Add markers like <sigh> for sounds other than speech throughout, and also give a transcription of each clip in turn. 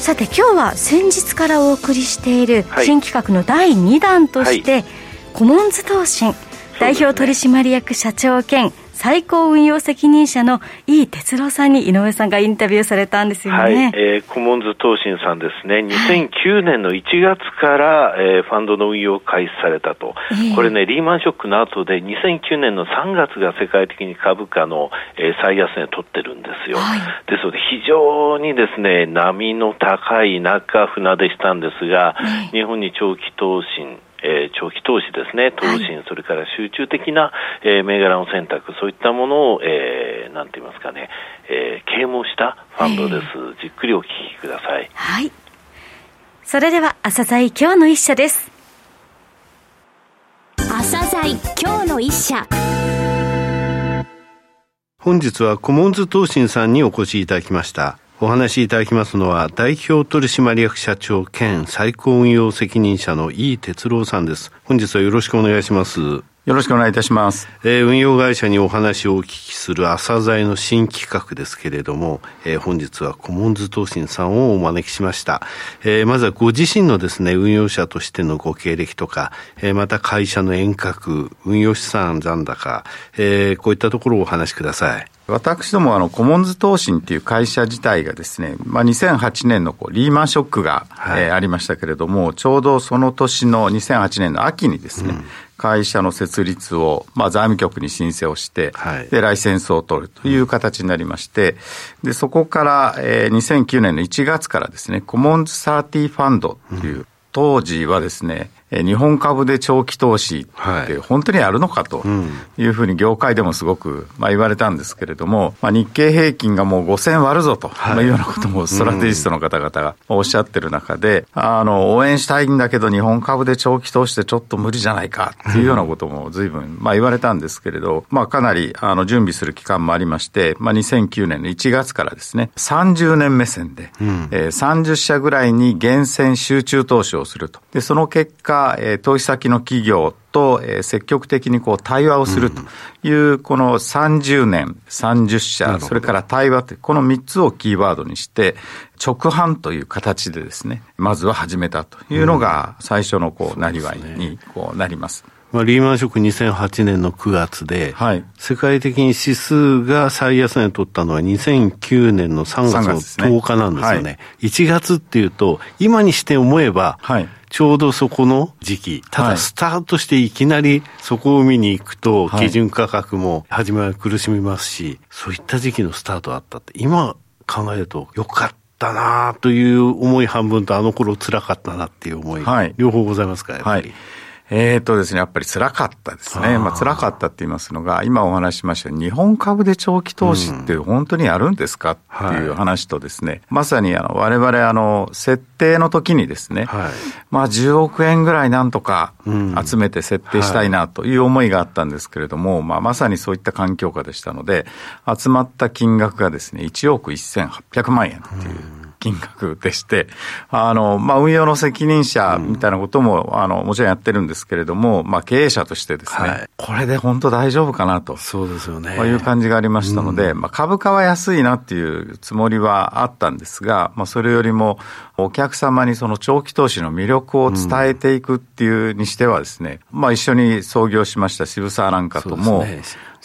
さて今日は先日からお送りしている新企画の第2弾として、はい、コモンズ投信代表取締役社長兼最高運用責任者の井伊哲郎さんに井上さんがインタビューされたんですよね。はい、えー、コモンズ投信さんですね、2009年の1月から、えー、ファンドの運用を開始されたと、えー、これね、リーマンショックの後で、2009年の3月が世界的に株価の、えー、最安値を取ってるんですよ。はい、ですので、非常にですね、波の高い中船でしたんですが、日本に長期投信、えー、長期投資ですね、投信、はい、それから集中的な、えー、銘柄の選択、そういったものを、えー、なんて言いますかね、えー、啓蒙したファンドです。じっくりお聞きください。はい。それでは、朝鮮今日の一社です。朝鮮今日の一社。本日はコモンズ投信さんにお越しいただきました。お話しいただきますのは、代表取締役社長兼最高運用責任者の井伊哲郎さんです。本日はよろしくお願いします。よろしくお願いいたします。えー、運用会社にお話をお聞きする朝鮮の新企画ですけれども、えー、本日はコモンズ投信さんをお招きしました。えー、まずはご自身のですね、運用者としてのご経歴とか、えー、また会社の遠隔、運用資産残高、えー、こういったところをお話しください。私どもあのコモンズ投信っていう会社自体がですね、まあ、2008年のこうリーマンショックが、はい、えー、ありましたけれども、ちょうどその年の2008年の秋にですね、うん、会社の設立を、まあ、財務局に申請をして、はい、で、ライセンスを取るという形になりまして、で、そこから、えー、2009年の1月からですね、コモンズ30ファンドっていう、うん、当時はですね、日本株で長期投資って本当にあるのかというふうに業界でもすごくまあ言われたんですけれども、まあ、日経平均がもう5000割るぞとい。うようなこともストラテジストの方々がおっしゃってる中で、あの、応援したいんだけど日本株で長期投資ってちょっと無理じゃないかっていうようなことも随分まあ言われたんですけれど、まあかなりあの準備する期間もありまして、まあ2009年の1月からですね、30年目線で、え30社ぐらいに厳選集中投資をすると。で、その結果、えー、投資先の企業と、えー、積極的にこう対話をするという、この30年、30社、それから対話という、この3つをキーワードにして、直販という形でですね、まずは始めたというのが、最初のこう、なりわいにこうなります。まあ、リーマンショック2008年の9月で、はい、世界的に指数が最安値を取ったのは2009年の3月の10日なんですよね。ねはい、1月っていうと、今にして思えば、はいちょうどそこの時期、ただスタートしていきなりそこを見に行くと、基準価格も始めは苦しみますし、そういった時期のスタートあったって、今考えるとよかったなという思い半分と、あの頃辛かったなっていう思い、はい、両方ございますか、やっぱり。はいえーとですね、やっぱり辛かったですね。まあ辛かったって言いますのが、今お話ししました日本株で長期投資って本当にやるんですかっていう話とですね、まさにあの我々あの設定の時にですね、はい、まあ10億円ぐらいなんとか集めて設定したいなという思いがあったんですけれども、まあまさにそういった環境下でしたので、集まった金額がですね、1億1800万円っていう。金額でして、あの、まあ、運用の責任者みたいなことも、うん、あの、もちろんやってるんですけれども、まあ、経営者としてですね、はい、これで本当大丈夫かなと。そうですよね。いう感じがありましたので、うん、まあ、株価は安いなっていうつもりはあったんですが、まあ、それよりも、お客様にその長期投資の魅力を伝えていくっていうにしてはですね、うん、まあ、一緒に創業しました渋沢なんかとも、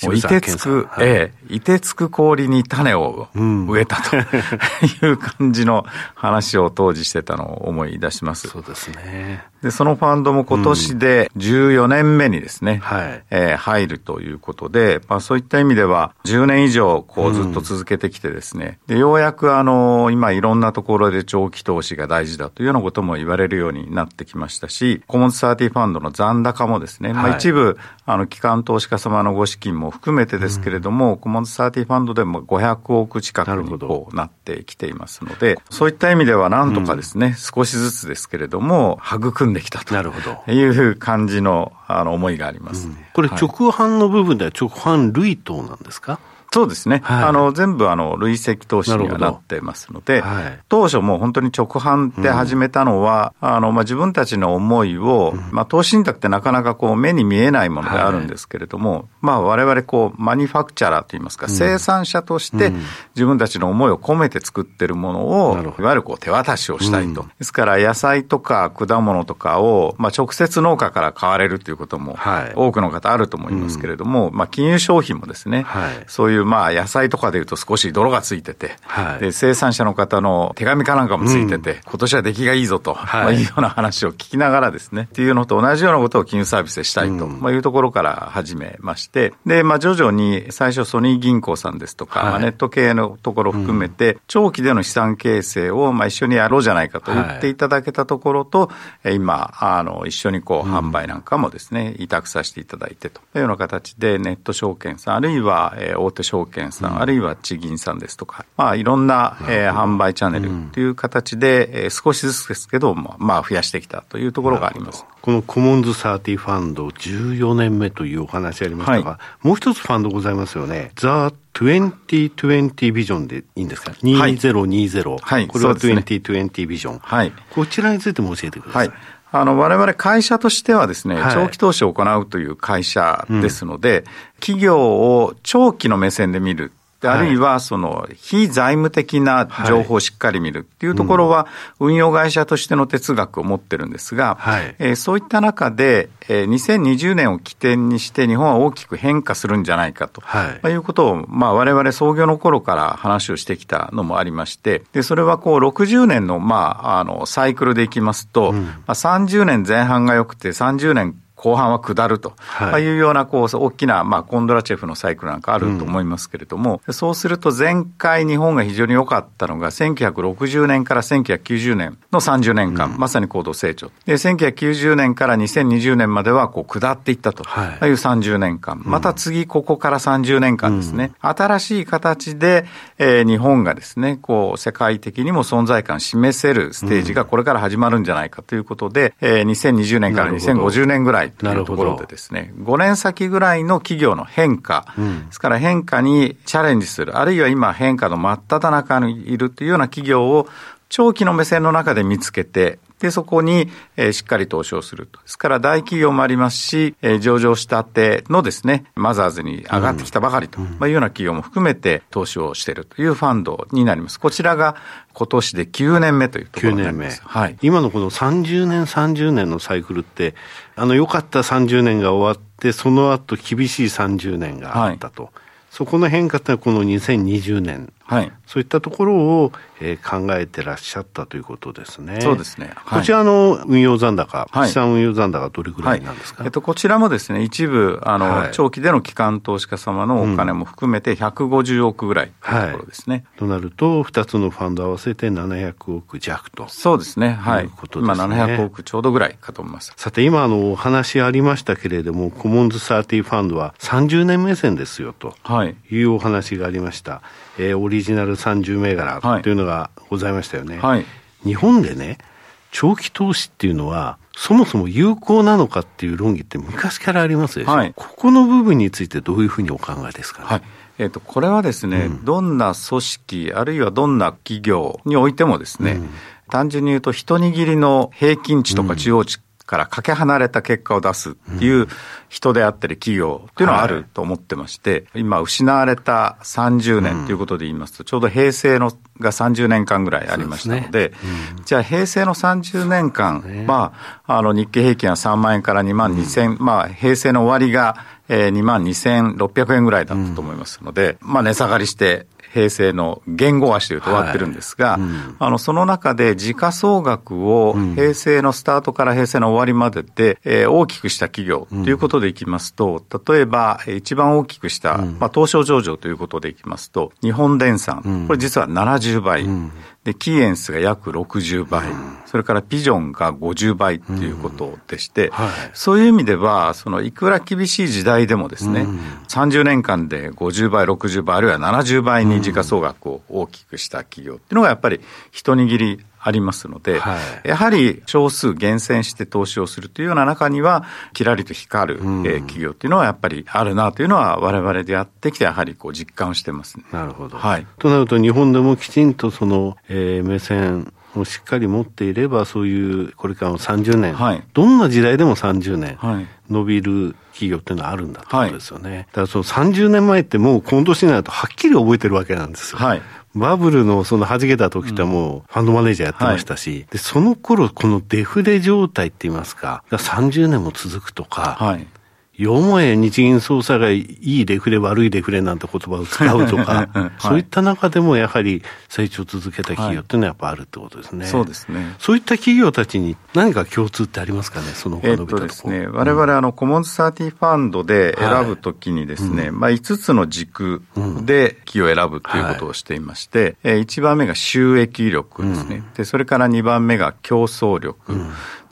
もう、いてつく、はい、ええ、いてつく氷に種を植えたと <laughs> いう感じの話を当時してたのを思い出します。そうですね。で、そのファンドも今年で14年目にですね、うん、はい、えー、入るということで、まあそういった意味では10年以上こうずっと続けてきてですね、うん、で、ようやくあの、今いろんなところで長期投資が大事だというようなことも言われるようになってきましたし、コモンズサーティファンドの残高もですね、まあ一部、あの、機関投資家様のご資金もも含めてですけれども、うん、コモンズ30ファンドでも500億近くにこうなってきていますので、そういった意味ではなんとかですね、うん、少しずつですけれども、育んできたという感じのあの思いがあります、ねうん、これ、直販の部分では直販類等なんですか、そうですね。はい、あの、全部あの、累積投資にはなってますので、はい、当初もう本当に直販で始めたのは、うん、あの、まあ、自分たちの思いを、うん、まあ、投資信託ってなかなかこう、目に見えないものであるんですけれども、はい、まあ、我々こう、マニファクチャラーといいますか、うん、生産者として自分たちの思いを込めて作ってるものを、いわゆるこう、手渡しをしたいと。ですから、野菜とか果物とかを、まあ、直接農家から買われるということも、多くの方あると思いますけれども、まあ、金融商品もですね、そうい。うまあ、野菜とかでいうと少し泥がついてて、はい、で生産者の方の手紙かなんかもついてて、うん、今年は出来がいいぞと、はい。まあ、いうような話を聞きながらですね、っていうのと同じようなことを金融サービスでしたいと、うん、まあ、いうところから始めまして、で、まあ、徐々に最初ソニー銀行さんですとか、はい、まあ、ネット系のところを含めて、長期での資産形成をまあ一緒にやろうじゃないかと言っていただけたところと、はい、今、あの、一緒にこう、販売なんかもですね、委託させていただいてというような形で、ネット証券さん、あるいは、えー、大手証券さん、うん、あるいは地銀さんですとか、まあ、いろんな、えー、販売チャンネルという形で、えー、少しずつですけど、まあ、増やしてきたというところがあります。このコモンズ30ファンド14年目というお話ありましたが、はい、もう一つファンドございますよね。ザ・2020ビジョンでいいんですか ?2020。はい。これは2020ビジョン。はい。こちらについても教えてください。はいあの、我々会社としてはですね、はい、長期投資を行うという会社ですので、うん、企業を長期の目線で見るあるいはその非財務的な情報をしっかり見るっていうところは、運用会社としての哲学を持ってるんですが、えー、そういった中で、えー、2020年を起点にして日本は大きく変化するんじゃないかと、はい、いうことを、まあ、我々創業の頃から話をしてきたのもありまして、でそれはこう60年の,、まあ、あのサイクルでいきますと、うん、まあ、30年前半が良くて30年後半は下ると、はい、いうようなこう大きな、まあ、コンドラチェフのサイクルなんかあると思いますけれども、うん、そうすると前回日本が非常に良かったのが1960年から1990年の30年間、うん、まさに高度成長。で1990年から2020年まではこう下っていったと。い。う30年間、はい、また次ここから30年間ですね、うん、新しい形で、えー、日本がですねこう世界的にも存在感示せるステージがこれから始まるんじゃないかということで、えー、2020年から2050年ぐらいというところでですね、5年先ぐらいの企業の変化、うん、ですから変化にチャレンジする、あるいは今変化の真っ只中にいるというような企業を長期の目線の中で見つけて、で、そこに、えー、しっかり投資をすると。ですから大企業もありますし、えー、上場したてのですね、マザーズに上がってきたばかりと、うん、まあ、いうような企業も含めて投資をしているというファンドになります。こちらが今年で9年目というところになります。9年目。はい。今のこの30年、30年のサイクルって、あの、良かった30年が終わって、その後厳しい30年があったと。はいそこの変化ってのはこの2020年、はい、そういったところを、えー、考えてらっしゃったということですね。そうですね。はい、こちらの運用残高、はい、資産運用残高どれぐらいなんですか、はい、えっと、こちらもですね、一部、あの、はい、長期での機関投資家様のお金も含めて150億ぐらいというところですね。となると、2つのファンド合わせて700億弱と。そうですね。はい。とね、今700億ちょうどぐらいかと思います。さて、今、あの、お話ありましたけれども、コモンズ30ファンドは30年目線ですよというお話がありました。えー、オリジナル30銘柄とい。うのがございましたよね。はい、日本でね、長期投資っていうのは、そもそも有効なのかっていう論議って昔からありますでしょ、はい、ここの部分についてどういうふうにお考えですか、ね、はい。えーと、これはですね、うん、どんな組織、あるいはどんな企業においてもですね、うん、単純に言うと、一握りの平均値とか中央値からかけ離れた結果を出すっていう人であったり企業っていうのはあると思ってまして、はい、今失われた30年ということで言いますと、ちょうど平成のが30年間ぐらいありましたので、じゃあ平成の30年間、ね、まあ、あの日経平均は3万円から2万2000、うん、まあ平成の終わりがえー、2万2600円ぐらいだったと思いますので、うん、まあ値下がりして平成の言語足というと終わってるんですが、はい。うん、あの、その中で時価総額を平成のスタートから平成の終わりまでで、えー、大きくした企業ということでいきますと、例えば一番大きくした、まあ、東証上場ということでいきますと、日本電産、これ実は70倍。で、キーエンスが約60倍、それからピジョンが50倍っていうことでして、はい、そういう意味では、そのいくら厳しい時代でもですね、うん、30年間で50倍、60倍、あるいは70倍に時価総額を大きくした企業っていうのがやっぱり一握りありますので、はい、やはり少数厳選して投資をするというような中には、きらりと光る、うん、え企業っていうのはやっぱりあるなというのは、われわれでやってきて、やはりこう実感をしてます、ね、なるほど。はい、となると、日本でもきちんとその、えー、目線、をしっかり持っていれば、そういうこれからの30年、はい、どんな時代でも30年、伸びる企業っていうのはあるんだということですよね。はい、だからその30年前ってもうこの年になるとはっきり覚えてるわけなんですよ。はい、バブルのその弾けた時ってもうファンドマネージャーやってましたし、うんはい、で、その頃このデフレ状態って言いますか、が30年も続くとか、はい、よもや日銀総裁がいいデフレ、悪いデフレなんて言葉を使うとか、<laughs> はい、そういった中でもやはり成長を続けた企業っていうのはやっぱあるってことですね。はい、そうですね。そういった企業たちに何か共通ってありますかね、そのえっとですね、我々あの、コモンズサーティファンドで選ぶときにですね、はいまあ5つの軸で企業を選ぶということをしていまして、はい、1番目が収益力ですね。で、それから2番目が競争力。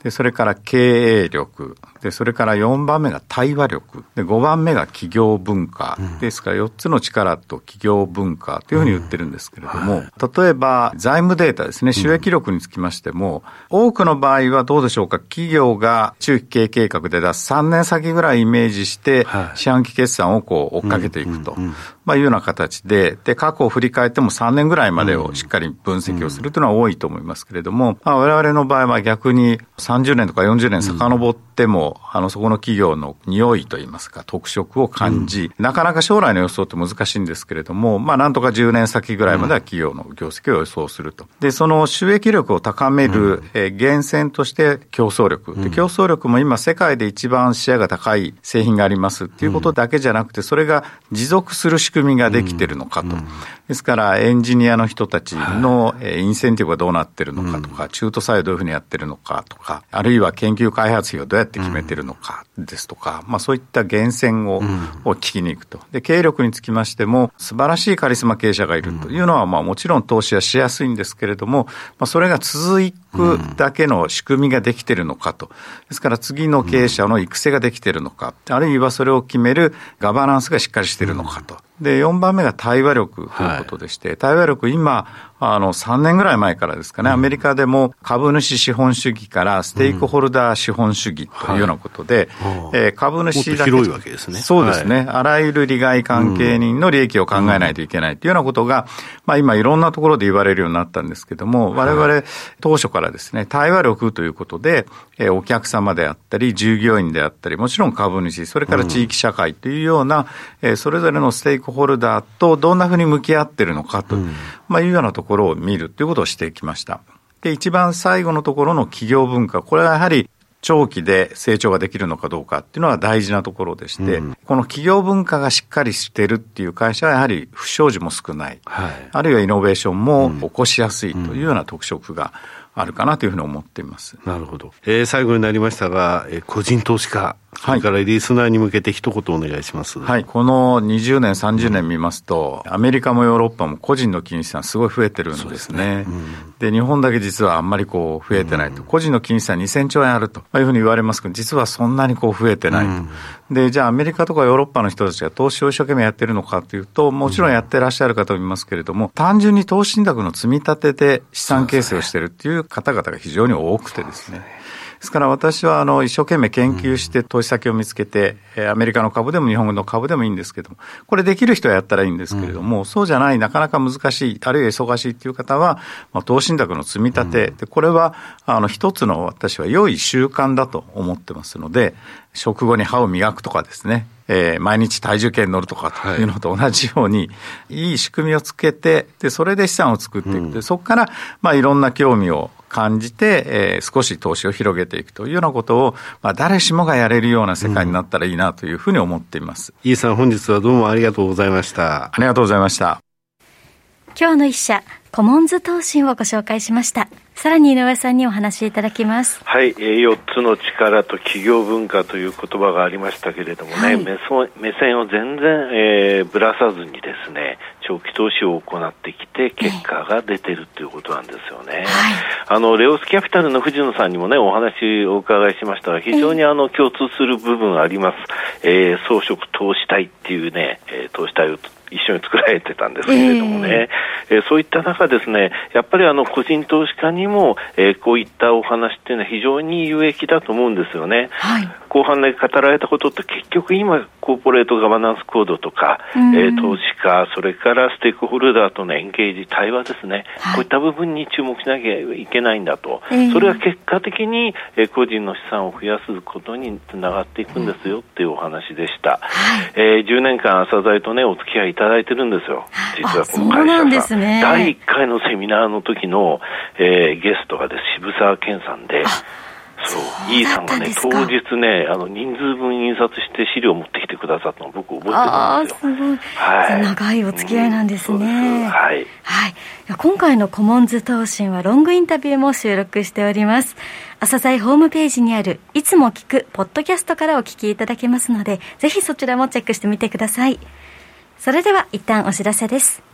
で、それから経営力。で、それから4番目が対話力。で、5番目が企業文化。うん、ですから4つの力と企業文化というふうに言ってるんですけれども、うんはい、例えば財務データですね、収益力につきましても、うん、多くの場合はどうでしょうか、企業が中期経営計画で出す。3年先ぐらいイメージして、四半期決算をこう追っかけていくと。まあ、いうような形で、で、過去を振り返っても3年ぐらいまでをしっかり分析をするというのは多いと思いますけれども、まあ、我々の場合は逆に30年とか40年遡っても、あの、そこの企業の匂いといいますか、特色を感じ、なかなか将来の予想って難しいんですけれども、まあ、なんとか10年先ぐらいまでは企業の業績を予想すると。で、その収益力を高める、え源泉として競争力。で、競争力も今世界で一番シェアが高い製品がありますっていうことだけじゃなくて、それが持続する仕組みができてるのかと。ですから、エンジニアの人たちのインセンティブがどうなってるのかとか、中途採用どういうふうにやってるのかとか、あるいは研究開発費をどうやって決めてるのかですとか、まあそういった源泉を,、を聞きに行くと。で、経営力につきましても、素晴らしいカリスマ経営者がいるというのは、まあもちろん投資はしやすいんですけれども、まあそれが続くだけの仕組みができてるのかと。ですから次の経営者の育成ができてるのか、あるいはそれを決めるガバナンスがしっかりしてるのかと。で、4番目が対話力ということでして、はい、対話力、今、あの、3年ぐらい前からですかね、アメリカでも株主資本主義からステークホルダー資本主義というようなことで、うん。はい、えー、株主だけ。広いわけですね。そうですね、はい、あらゆる利害関係人の利益を考えないといけないというようなことが、まあ今いろんなところで言われるようになったんですけども、我々当初からですね、対話力ということで、えー、お客様であったり、従業員であったり、もちろん株主、それから地域社会というような、うん、えー、それぞれのステークホルダーとどんなふうに向き合ってるのかと、うん、まあいうようなところを見るということをしてきました。で、一番最後のところの企業文化、これはやはり長期で成長ができるのかどうかっていうのは大事なところでして、うん、この企業文化がしっかりしてるっていう会社はやはり不祥事も少ない、はい、あるいはイノベーションも起こしやすいというような特色があるかなというふうに思っています。なるほど。えー、最後になりましたが、えー、個人投資家、それからリスナーに向けて一言お願いします。はい。この20年、30年見ますと、アメリカもヨーロッパも個人の金融資産すごい増えてるんですね。で、ねうん、日本だけ実はあんまりこう増えてないと。個人の金融資産2000兆円あるというふうに言われますけど、実はそんなにこう増えてないと。うんで、じゃあアメリカとかヨーロッパの人たちが投資を一生懸命やってるのかというと、もちろんやってらっしゃる方もいますけれども、単純に投資信託の積み立てで資産形成をしてるっていう方々が非常に多くてですね。ですから私はあの一生懸命研究して投資先を見つけて、アメリカの株でも日本の株でもいいんですけども、これできる人はやったらいいんですけれども、そうじゃない、なかなか難しい、あるいは忙しいっていう方は、まあ、投資信託の積み立て、でこれはあの一つの私は良い習慣だと思ってますので、食後に歯を磨くとかですね、えー、毎日体重計に乗るとかというのと同じように、はい、<laughs> いい仕組みをつけて、で、それで資産を作っていく。で、そこから、まあ、いろんな興味を感じて、えー、少し投資を広げていくというようなことを、まあ、誰しもがやれるような世界になったらいいなというふうに思っています。うん、イーさん、本日はどうもありがとうございました。ありがとうございました。今日の一社、コモンズ投信をご紹介しました。さらに井上さんにお話しいただきます。はい、えー、4つの力と企業文化という言葉がありましたけれどもね、はい、目目線を全然、えー、ぶらさずにですね、長期投資を行ってきて結果が出てるということなんですよね。あの、レオスキャピタルの藤野さんにもね、お話をお伺いしましたが、非常にあの、共通する部分あります。えー、装飾投資体っていうね、えー、投資体を一緒に作られてたんですけれどもね、えー、そういった中ですね、やっぱりあの個人投資家にも、えー、こういったお話っていうのは非常に有益だと思うんですよね。はい、後半で語られたことって結局今、コーポレートガバナンスコードとか、えー、投資家、それからステークホルダーとのエンゲージ、対話ですね、はい、こういった部分に注目しなきゃいけないんだと、えー、それは結果的に、えー、個人の資産を増やすことにつながっていくんですよっていうお話でした。はい、えー、10年間、朝鮮とね、お付き合いいただいてるんですよ、実はこの会社さん。んね、第1回のセミナーの時の、えー、ゲストがです渋沢健さんで、そう、イーさんがね、当日ね、あの、人数分印刷して資料を持ってきてくださったの僕覚えてるんですよ。ああ、すごい。はい。長いお付き合いなんですね。うん、すはい。はい。今回のコモンズ投信はロングインタビューも収録しております。朝鮮ホームページにある、いつも聞く、ポッドキャストからお聞きいただけますので、ぜひそちらもチェックしてみてください。それでは、一旦お知らせです。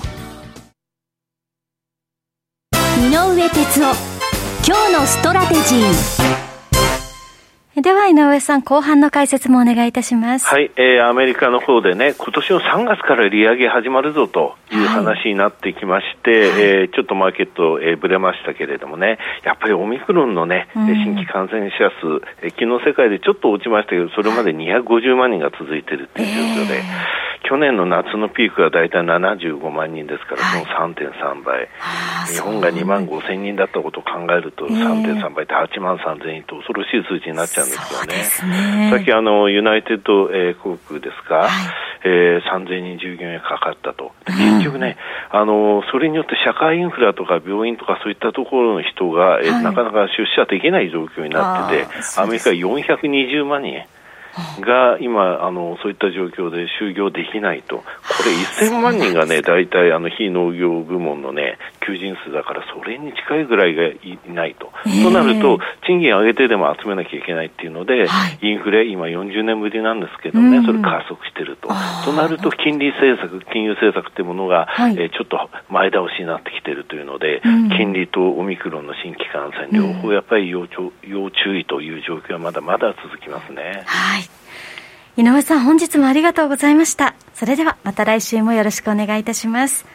上哲夫。今日のストラテジー。では井上さん、後半の解説もお願いいたします。はい、えー、アメリカの方でね、今年の3月から利上げ始まるぞという話になってきまして、はい、えー、ちょっとマーケット、えー、ぶれましたけれどもね、やっぱりオミクロンのね、うん、新規感染者数、えー、昨日世界でちょっと落ちましたけど、それまで250万人が続いているという状況で、えー去年の夏のピークは大体75万人ですから、その3.3倍、日本が2万5千人だったことを考えると、3.3倍って8万3千人と恐ろしい数字になっちゃうんですよね。ね。さっきあのユナイテッド、えー、航空ですか、はい、えー、3000人従業員がかかったと、結局ね、うん、あのそれによって社会インフラとか病院とかそういったところの人が、えー、はい、なかなか出社できない状況になってて、アメリカ420万人。が今あの、そういった状況で就業できないと、これ1000万人がね、大体あの非農業部門のね、求人数だから、それに近いぐらいがいないと。えー、となると、賃金上げてでも集めなきゃいけないっていうので、はい、インフレ、今40年ぶりなんですけどね、それ加速してると。となると、金利政策、金融政策っていうものが、はい、えー、ちょっと前倒しになってきてるというので、金利とオミクロンの新規感染、両方やっぱり要要注意という状況はまだまだ続きますね。い井上さん、本日もありがとうございました。それでは、また来週もよろしくお願いいたします。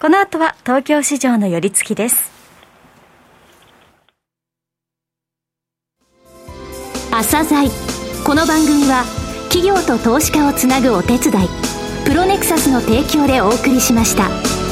この後は、東京市場の寄り付きです。朝鮮この番組は、企業と投資家をつなぐお手伝い、プロネクサスの提供でお送りしました。